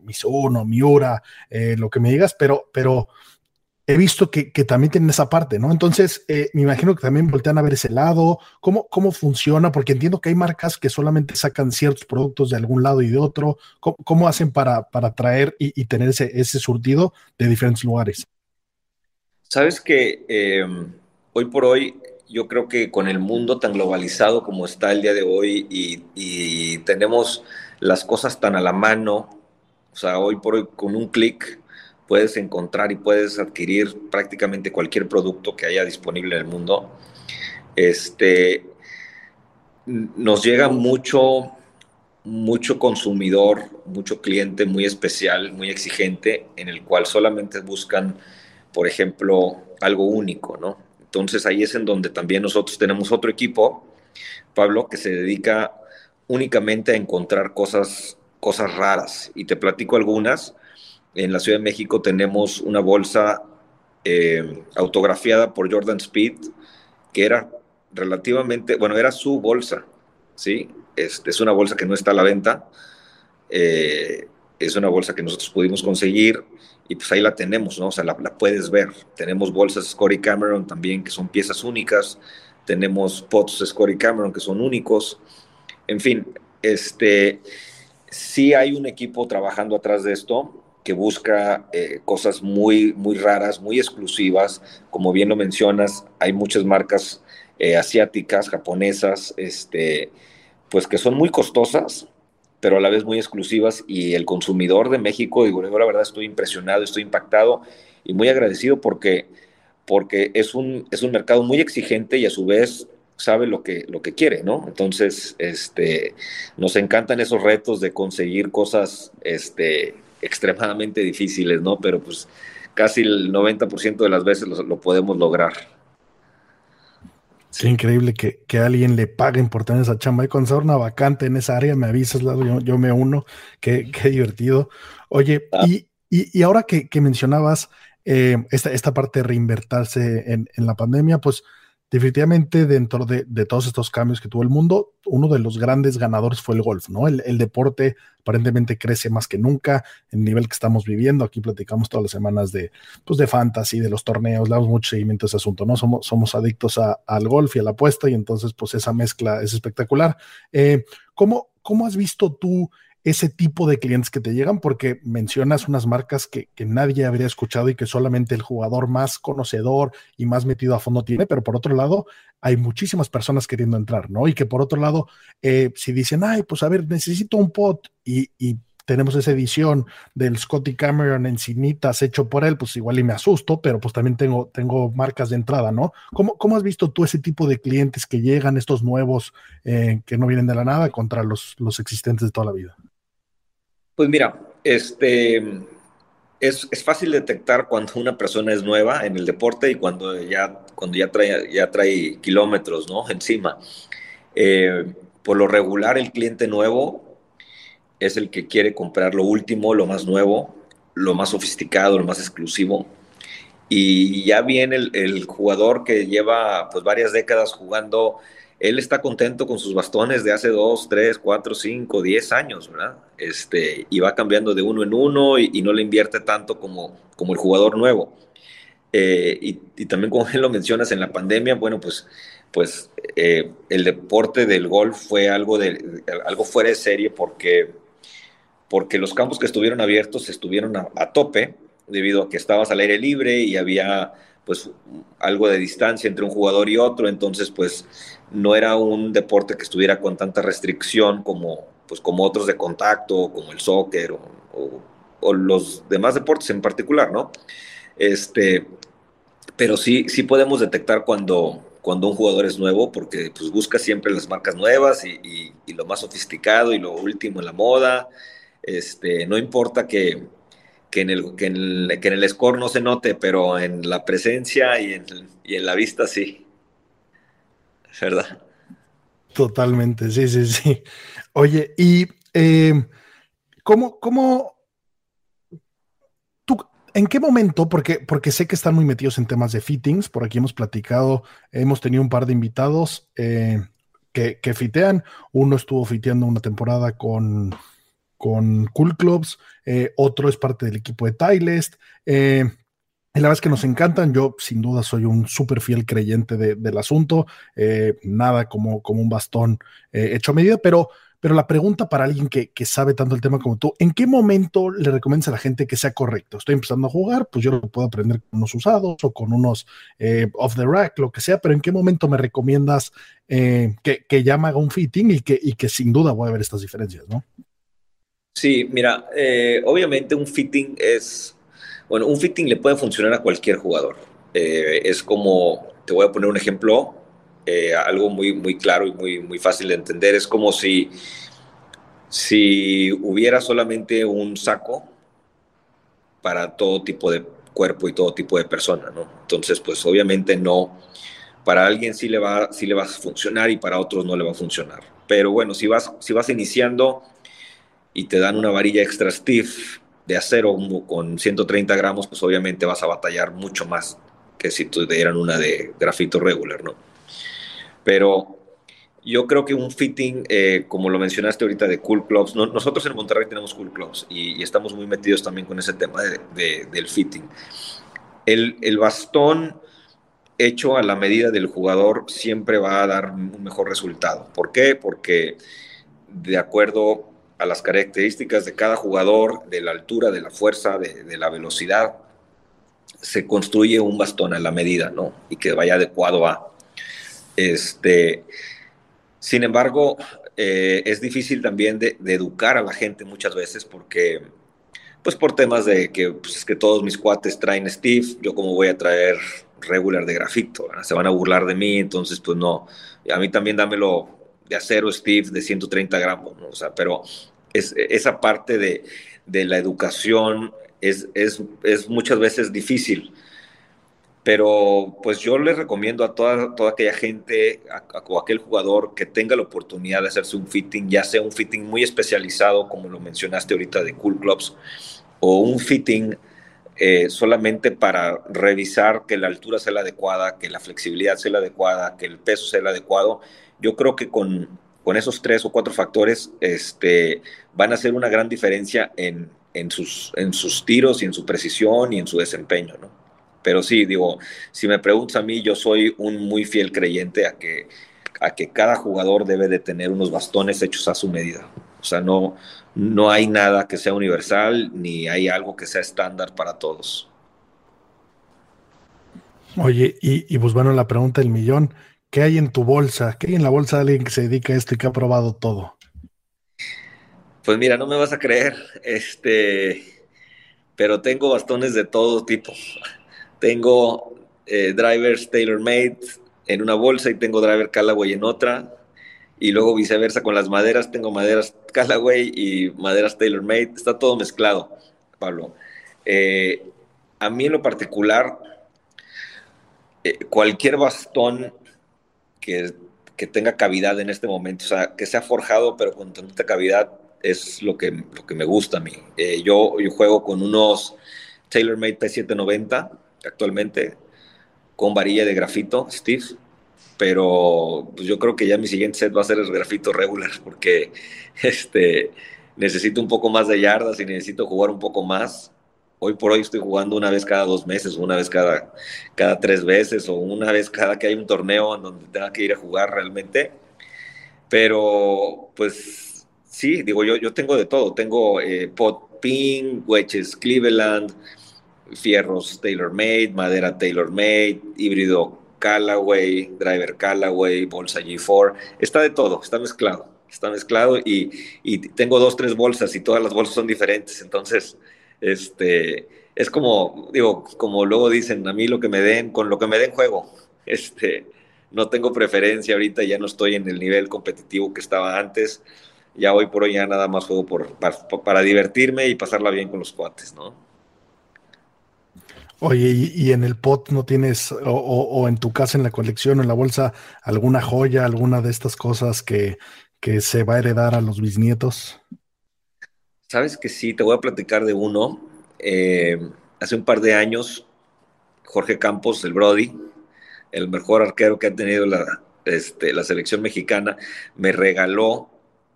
Mizuno, Miura, lo que me digas, pero, pero he visto que, también tienen esa parte, ¿no? Entonces, me imagino que también voltean a ver ese lado, cómo, cómo funciona, porque entiendo que hay marcas que solamente sacan ciertos productos de algún lado y de otro. ¿Cómo, hacen para, para traer y, tener ese, ese, surtido de diferentes lugares? Sabes que em, hoy por hoy yo creo que con el mundo tan globalizado como está el día de hoy y, y tenemos las cosas tan a la mano, o sea, hoy por hoy con un clic puedes encontrar y puedes adquirir prácticamente cualquier producto que haya disponible en el mundo. Este, nos llega mucho, mucho consumidor, mucho cliente muy especial, muy exigente, en el cual solamente buscan, por ejemplo, algo único, ¿no? Entonces ahí es en donde también nosotros tenemos otro equipo, Pablo, que se dedica únicamente a encontrar cosas, cosas raras. Y te platico algunas en la Ciudad de México tenemos una bolsa eh, autografiada por Jordan Speed, que era relativamente, bueno, era su bolsa, ¿sí? Es, una bolsa que no está a la venta, eh, es una bolsa que nosotros pudimos conseguir y pues ahí la tenemos, ¿no? O sea, la, puedes ver. Tenemos bolsas Scotty Cameron también, que son piezas únicas, tenemos pots Scotty Cameron, que son únicos, en fin, este, sí hay un equipo trabajando atrás de esto, que busca eh, cosas muy, muy raras, muy exclusivas. Como bien lo mencionas, hay muchas marcas eh, asiáticas, japonesas, este, pues que son muy costosas, pero a la vez muy exclusivas. Y el consumidor de México, digo, yo la verdad estoy impresionado, estoy impactado y muy agradecido porque, porque es, un, es un mercado muy exigente y a su vez sabe lo que, lo que quiere, ¿no? Entonces, este, nos encantan esos retos de conseguir cosas, este, extremadamente difíciles, ¿no? Pero pues casi el 90% de las veces lo, podemos lograr. Sí, increíble que, que, alguien le paguen por tener esa chamba. Y cuando sea una vacante en esa área, me avisas, yo, yo me uno. Qué, qué divertido. Oye, ah. y, y, y, ahora que, que mencionabas eh, esta, esta parte de reinvertirse en, en la pandemia, pues definitivamente dentro de, todos estos cambios que tuvo el mundo, uno de los grandes ganadores fue el golf, ¿no? El, deporte aparentemente crece más que nunca en el nivel que estamos viviendo. Aquí platicamos todas las semanas de, pues, de fantasy, de los torneos, le damos mucho seguimiento a ese asunto, ¿no? Somos, somos adictos al golf y a la apuesta y entonces, pues, esa mezcla es espectacular. Eh, ¿cómo, ¿Cómo has visto tú ese tipo de clientes que te llegan, porque mencionas unas marcas que, nadie habría escuchado y que solamente el jugador más conocedor y más metido a fondo tiene, pero por otro lado, hay muchísimas personas queriendo entrar, ¿no? Y que por otro lado, eh, si dicen, ay, pues a ver, necesito un pot y, tenemos esa edición del Scotty Cameron en cinitas hecho por él, pues igual y me asusto, pero pues también tengo, tengo marcas de entrada, ¿no? ¿Cómo, cómo has visto tú ese tipo de clientes que llegan, estos nuevos eh, que no vienen de la nada, contra los, los existentes de toda la vida? Pues mira, este, es, fácil detectar cuando una persona es nueva en el deporte y cuando ya, cuando ya, trae, ya trae kilómetros ¿no? encima. Eh, por lo regular, el cliente nuevo es el que quiere comprar lo último, lo más nuevo, lo más sofisticado, lo más exclusivo. Y ya viene el, el jugador que lleva pues, varias décadas jugando él está contento con sus bastones de hace dos, tres, cuatro, cinco, diez años, ¿verdad? Este, y va cambiando de uno en uno y, no le invierte tanto como, como el jugador nuevo. Eh, y, también como él lo mencionas en la pandemia, bueno, pues, pues eh, el deporte del golf fue algo, de, algo fuera de serie porque, porque los campos que estuvieron abiertos estuvieron a, a tope debido a que estabas al aire libre y había pues algo de distancia entre un jugador y otro, entonces pues no era un deporte que estuviera con tanta restricción como, pues, como otros de contacto, como el soccer o, los demás deportes en particular, ¿no? Este, pero sí, sí podemos detectar cuando, cuando un jugador es nuevo, porque pues busca siempre las marcas nuevas y, lo más sofisticado y lo último en la moda. Este, no importa que, en el, que, en el, score no se note, pero en la presencia y en, y en la vista sí. ¿verdad? Totalmente, sí, sí, sí. Oye, y eh, ¿cómo, cómo, en qué momento, porque, porque sé que están muy metidos en temas de fittings, por aquí hemos platicado, hemos tenido un par de invitados eh, que, que fitean, uno estuvo fiteando una temporada con, con Cool Clubs, eh, otro es parte del equipo de Tylest, eh, y la verdad es que nos encantan. Yo, sin duda, soy un súper fiel creyente del asunto. Eh, nada como, como un bastón hecho a medida, pero, pero la pregunta para alguien que, que, sabe tanto el tema como tú, ¿en qué momento le recomiendas a la gente que sea correcto? Estoy empezando a jugar, pues yo lo puedo aprender con unos usados o con unos off the rack, lo que sea, pero ¿en qué momento me recomiendas que, que ya me haga un fitting y que, y que sin duda voy a ver estas diferencias, ¿no? Sí, mira, obviamente un fitting es bueno, un fitting le puede funcionar a cualquier jugador. Eh, es como, te voy a poner un ejemplo, eh, algo muy, muy claro y muy, muy fácil de entender. Es como si, si hubiera solamente un saco para todo tipo de cuerpo y todo tipo de persona, ¿no? Entonces, pues obviamente no, para alguien sí le va, sí le va a funcionar y para otros no le va a funcionar. Pero bueno, si vas, si vas iniciando y te dan una varilla extra stiff de acero con 130 gramos, pues obviamente vas a batallar mucho más que si te dieran una de grafito regular, ¿no? Pero yo creo que un fitting, eh, como lo mencionaste ahorita de Cool Clubs, nosotros en Monterrey tenemos Cool Clubs y, estamos muy metidos también con ese tema de, del fitting. El, el, bastón hecho a la medida del jugador siempre va a dar un mejor resultado. ¿Por qué? Porque de acuerdo a las características de cada jugador, de la altura, de la fuerza, de, la velocidad, se construye un bastón a la medida, ¿no? Y que vaya adecuado a. Este, sin embargo, eh, es difícil también de, educar a la gente muchas veces porque, pues por temas de que, pues, es que todos mis cuates traen Steve, yo como voy a traer regular de grafito, se van a burlar de mí, entonces pues no, a mí también dámelo de acero Steve de 130 gramos, ¿no? o sea, pero es, esa parte de, de la educación es, es, es, muchas veces difícil. Pero pues yo les recomiendo a toda, toda aquella gente o aquel jugador que tenga la oportunidad de hacerse un fitting, ya sea un fitting muy especializado, como lo mencionaste ahorita de Cool Clubs, o un fitting eh, solamente para revisar que la altura sea la adecuada, que la flexibilidad sea la adecuada, que el peso sea el adecuado. Yo creo que con, con esos tres o cuatro factores este, van a hacer una gran diferencia en, en, sus, en sus tiros y en su precisión y en su desempeño, ¿no? Pero sí, digo, si me preguntas a mí, yo soy un muy fiel creyente a que, a que cada jugador debe de tener unos bastones hechos a su medida. O sea, no, no hay nada que sea universal ni hay algo que sea estándar para todos. Oye, y, y pues bueno, la pregunta del millón, ¿qué hay en tu bolsa? ¿Qué hay en la bolsa de alguien que se dedica a esto y que ha probado todo? Pues mira, no me vas a creer, este, pero tengo bastones de todo tipo. Tengo eh, drivers tailor-made en una bolsa y tengo driver Callaway en otra. Y luego viceversa con las maderas, tengo maderas Callaway y maderas tailor-made. Está todo mezclado, Pablo. Eh, a mí en lo particular, eh, cualquier bastón que, tenga cavidad en este momento, o sea, que sea forjado pero con tanta cavidad, es lo que, lo que me gusta a mí. Eh, yo, yo juego con unos TaylorMade P790 actualmente, con varilla de grafito, Steve, pero pues yo creo que ya mi siguiente set va a ser el grafito regular, porque [laughs] este, necesito un poco más de yardas y necesito jugar un poco más. Hoy por hoy estoy jugando una vez cada dos meses, una vez cada, cada tres veces, o una vez cada que hay un torneo en donde tenga que ir a jugar realmente. Pero pues Sí, digo, yo, yo tengo de todo. Tengo eh, pot pin, wedges Cleveland, fierros tailor-made, madera tailor-made, híbrido Callaway, driver Callaway, bolsa G4. Está de todo, está mezclado. Está mezclado y, y tengo dos, tres bolsas y todas las bolsas son diferentes. Entonces, este, es como, digo, como luego dicen, a mí lo que me den, con lo que me den juego. [laughs] Este, no tengo preferencia ahorita, ya no estoy en el nivel competitivo que estaba antes ya hoy por hoy ya nada más juego por, para, divertirme y pasarla bien con los cuates, ¿no? Oye, ¿y, en el pot no tienes, o, en tu casa, en la colección, o en la bolsa, alguna joya, alguna de estas cosas que, que se va a heredar a los bisnietos? Sabes que sí, te voy a platicar de uno. Eh, hace un par de años, Jorge Campos, el Brody, el mejor arquero que ha tenido la, este, selección mexicana, me regaló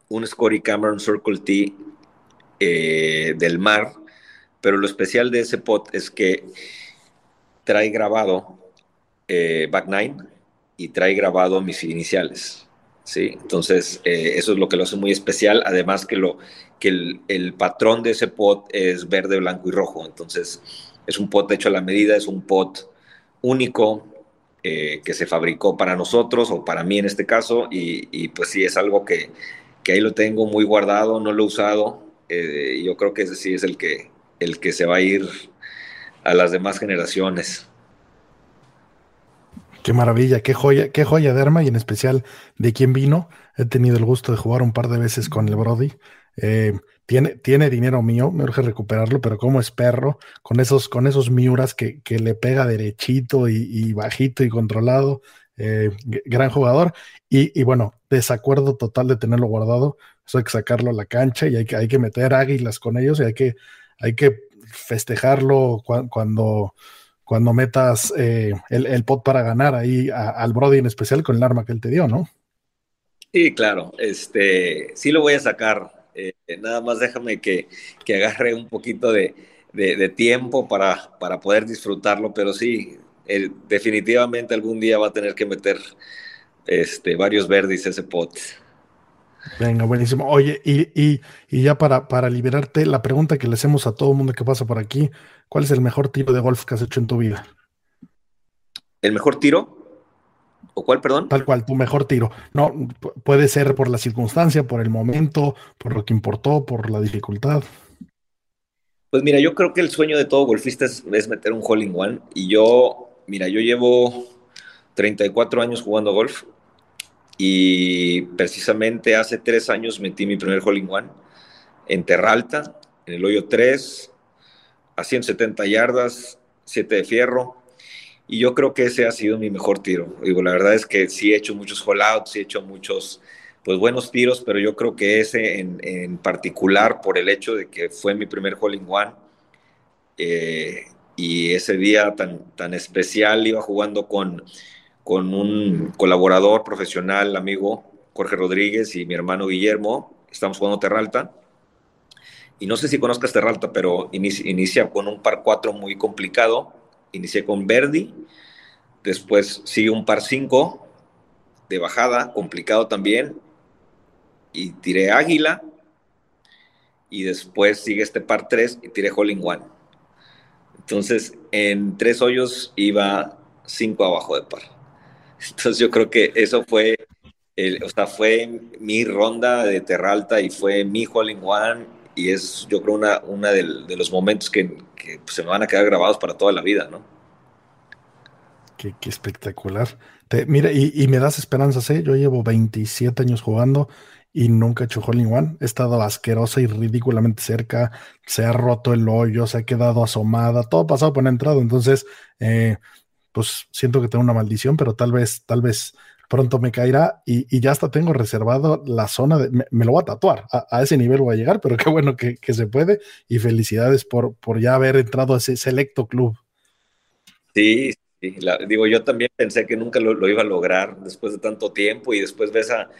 un Scotty Cameron Circle T eh, del mar, pero lo especial de ese pot es que trae grabado eh, Back Nine y trae grabado mis iniciales. ¿Sí? Entonces, eh, eso es lo que lo hace muy especial, además que, lo, que el, patrón de ese pot es verde, blanco y rojo, entonces es un pot hecho a la medida, es un pot único, eh, que se fabricó para nosotros o para mí en este caso y, pues sí es algo que, que, ahí lo tengo muy guardado, no lo he usado. Eh, yo creo que ese sí es el que, el que se va a ir a las demás generaciones. Qué maravilla, qué joya, qué joya de arma y en especial de quién vino. He tenido el gusto de jugar un par de veces con el Brody. Eh, tiene, tiene dinero mío, me urge recuperarlo, pero como es perro, con esos, con esos Miuras que, que le pega derechito y, bajito y controlado, eh, gran jugador. Y, y, bueno, desacuerdo total de tenerlo guardado. Eso hay que sacarlo a la cancha y hay que, hay que meter águilas con ellos y hay que, hay que festejarlo cuando, cuando metas eh, el, el, pot para ganar ahí al Brody en especial con el arma que él te dio, ¿no? Sí, claro. Este, sí lo voy a sacar eh, nada más déjame que, que agarre un poquito de, de, tiempo para, para, poder disfrutarlo, pero sí, definitivamente algún día va a tener que meter este, varios verdes ese pot. Venga, buenísimo. Oye, y, y, y, ya para, para liberarte, la pregunta que le hacemos a todo el mundo que pasa por aquí, ¿cuál es el mejor tiro de golf que has hecho en tu vida? ¿El mejor tiro? ¿O cuál, perdón? Tal cual, tu mejor tiro. No, puede ser por la circunstancia, por el momento, por lo que importó, por la dificultad. Pues mira, yo creo que el sueño de todo golfista es, meter un hole in one. Y yo, mira, yo llevo 34 años jugando golf. Y precisamente hace tres años metí mi primer hole in one en Terralta, en el hoyo 3, a 170 yardas, 7 de fierro y yo creo que ese ha sido mi mejor tiro. Digo, la verdad es que sí he hecho muchos holdouts, sí he hecho muchos pues buenos tiros, pero yo creo que ese en, en particular por el hecho de que fue mi primer hole in one eh, y ese día tan, tan especial iba jugando con, con un colaborador profesional, amigo Jorge Rodríguez y mi hermano Guillermo, estamos jugando Terralta. Y no sé si conozcas Terralta, pero inicia, con un par 4 muy complicado inicié con Verdi, después sigue un par 5 de bajada, complicado también, y tiré Águila, y después sigue este par 3 y tiré Hole One. Entonces, en tres hoyos iba 5 abajo de par. Entonces, yo creo que eso fue, o sea, fue mi ronda de Terralta y fue mi Hole in One y es yo creo una, una de, los momentos que, pues, se me van a quedar grabados para toda la vida, ¿no? Qué, espectacular. mira, y, me das esperanzas, ¿eh? Yo llevo 27 años jugando y nunca he hecho hole in one. He estado asquerosa y ridículamente cerca, se ha roto el hoyo, se ha quedado asomada, todo pasado por entrado. Entonces, eh, pues siento que tengo una maldición, pero tal vez, tal vez pronto me caerá y, ya hasta tengo reservado la zona de, me, lo voy a tatuar, a, ese nivel voy a llegar, pero [laughs] qué bueno que, se puede y felicidades por, por ya haber entrado a ese selecto club. Sí, digo, yo también pensé que nunca lo, iba a lograr después de tanto tiempo y después ves a,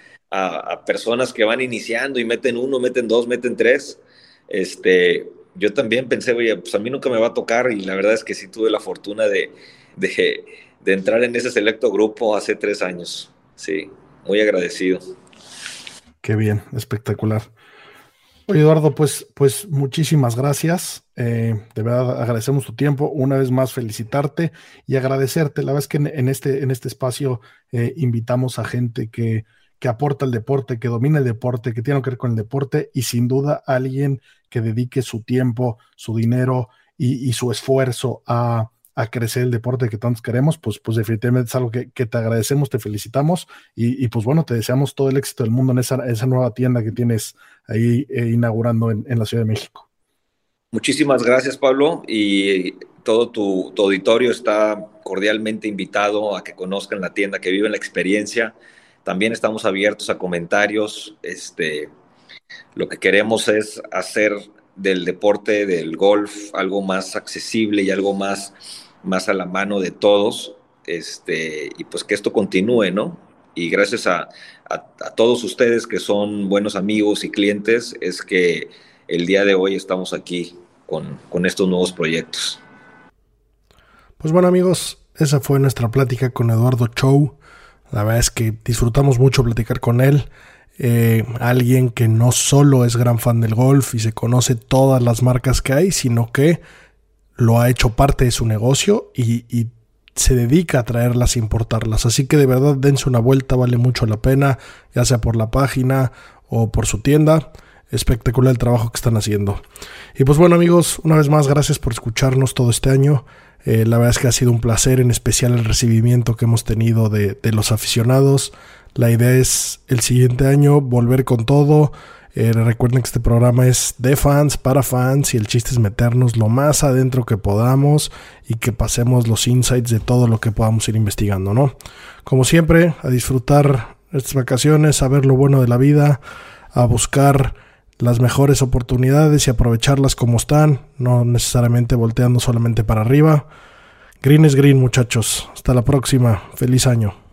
personas que van iniciando y meten uno, meten dos, meten tres. Este, yo también pensé, oye, pues a mí nunca me va a tocar y la verdad es que sí tuve la fortuna de de entrar en ese selecto grupo hace tres años. Sí, muy agradecido. Qué bien, espectacular. Oye, Eduardo, pues, pues muchísimas gracias. Eh, de verdad agradecemos tu tiempo. Una vez más, felicitarte y agradecerte. La verdad es que en, este, en este espacio eh, invitamos a gente que, que aporta el deporte, que domina el deporte, que tiene que ver con el deporte y sin duda alguien que dedique su tiempo, su dinero y su esfuerzo a, a crecer el deporte que tantos queremos, pues, pues definitivamente es algo que, te agradecemos, te felicitamos y, pues bueno, te deseamos todo el éxito del mundo en esa, esa nueva tienda que tienes ahí eh, inaugurando en, la Ciudad de México. Muchísimas gracias, Pablo, y todo tu, auditorio está cordialmente invitado a que conozcan la tienda, que viven la experiencia. También estamos abiertos a comentarios. Este, lo que queremos es hacer del deporte del golf algo más accesible y algo más, más a la mano de todos. Este, y pues que esto continúe, ¿no? Y gracias a, todos ustedes que son buenos amigos y clientes, es que el día de hoy estamos aquí con, estos nuevos proyectos. Pues bueno amigos, esa fue nuestra plática con Eduardo Chow. La verdad es que disfrutamos mucho platicar con él. Eh, alguien que no solo es gran fan del golf y se conoce todas las marcas que hay, sino que lo ha hecho parte de su negocio y, se dedica a traerlas e importarlas. Así que de verdad dense una vuelta, vale mucho la pena, ya sea por la página o por su tienda espectacular el trabajo que están haciendo. Y pues bueno amigos, una vez más gracias por escucharnos todo este año. Eh, la verdad es que ha sido un placer, en especial el recibimiento que hemos tenido de, los aficionados. La idea es el siguiente año volver con todo. Eh, recuerden que este programa es de fans, para fans, y el chiste es meternos lo más adentro que podamos y que pasemos los insights de todo lo que podamos ir investigando, ¿no? Como siempre, a disfrutar estas vacaciones, a ver lo bueno de la vida, a buscar las mejores oportunidades y aprovecharlas como están, no necesariamente volteando solamente para arriba. Green es green muchachos. Hasta la próxima. Feliz año.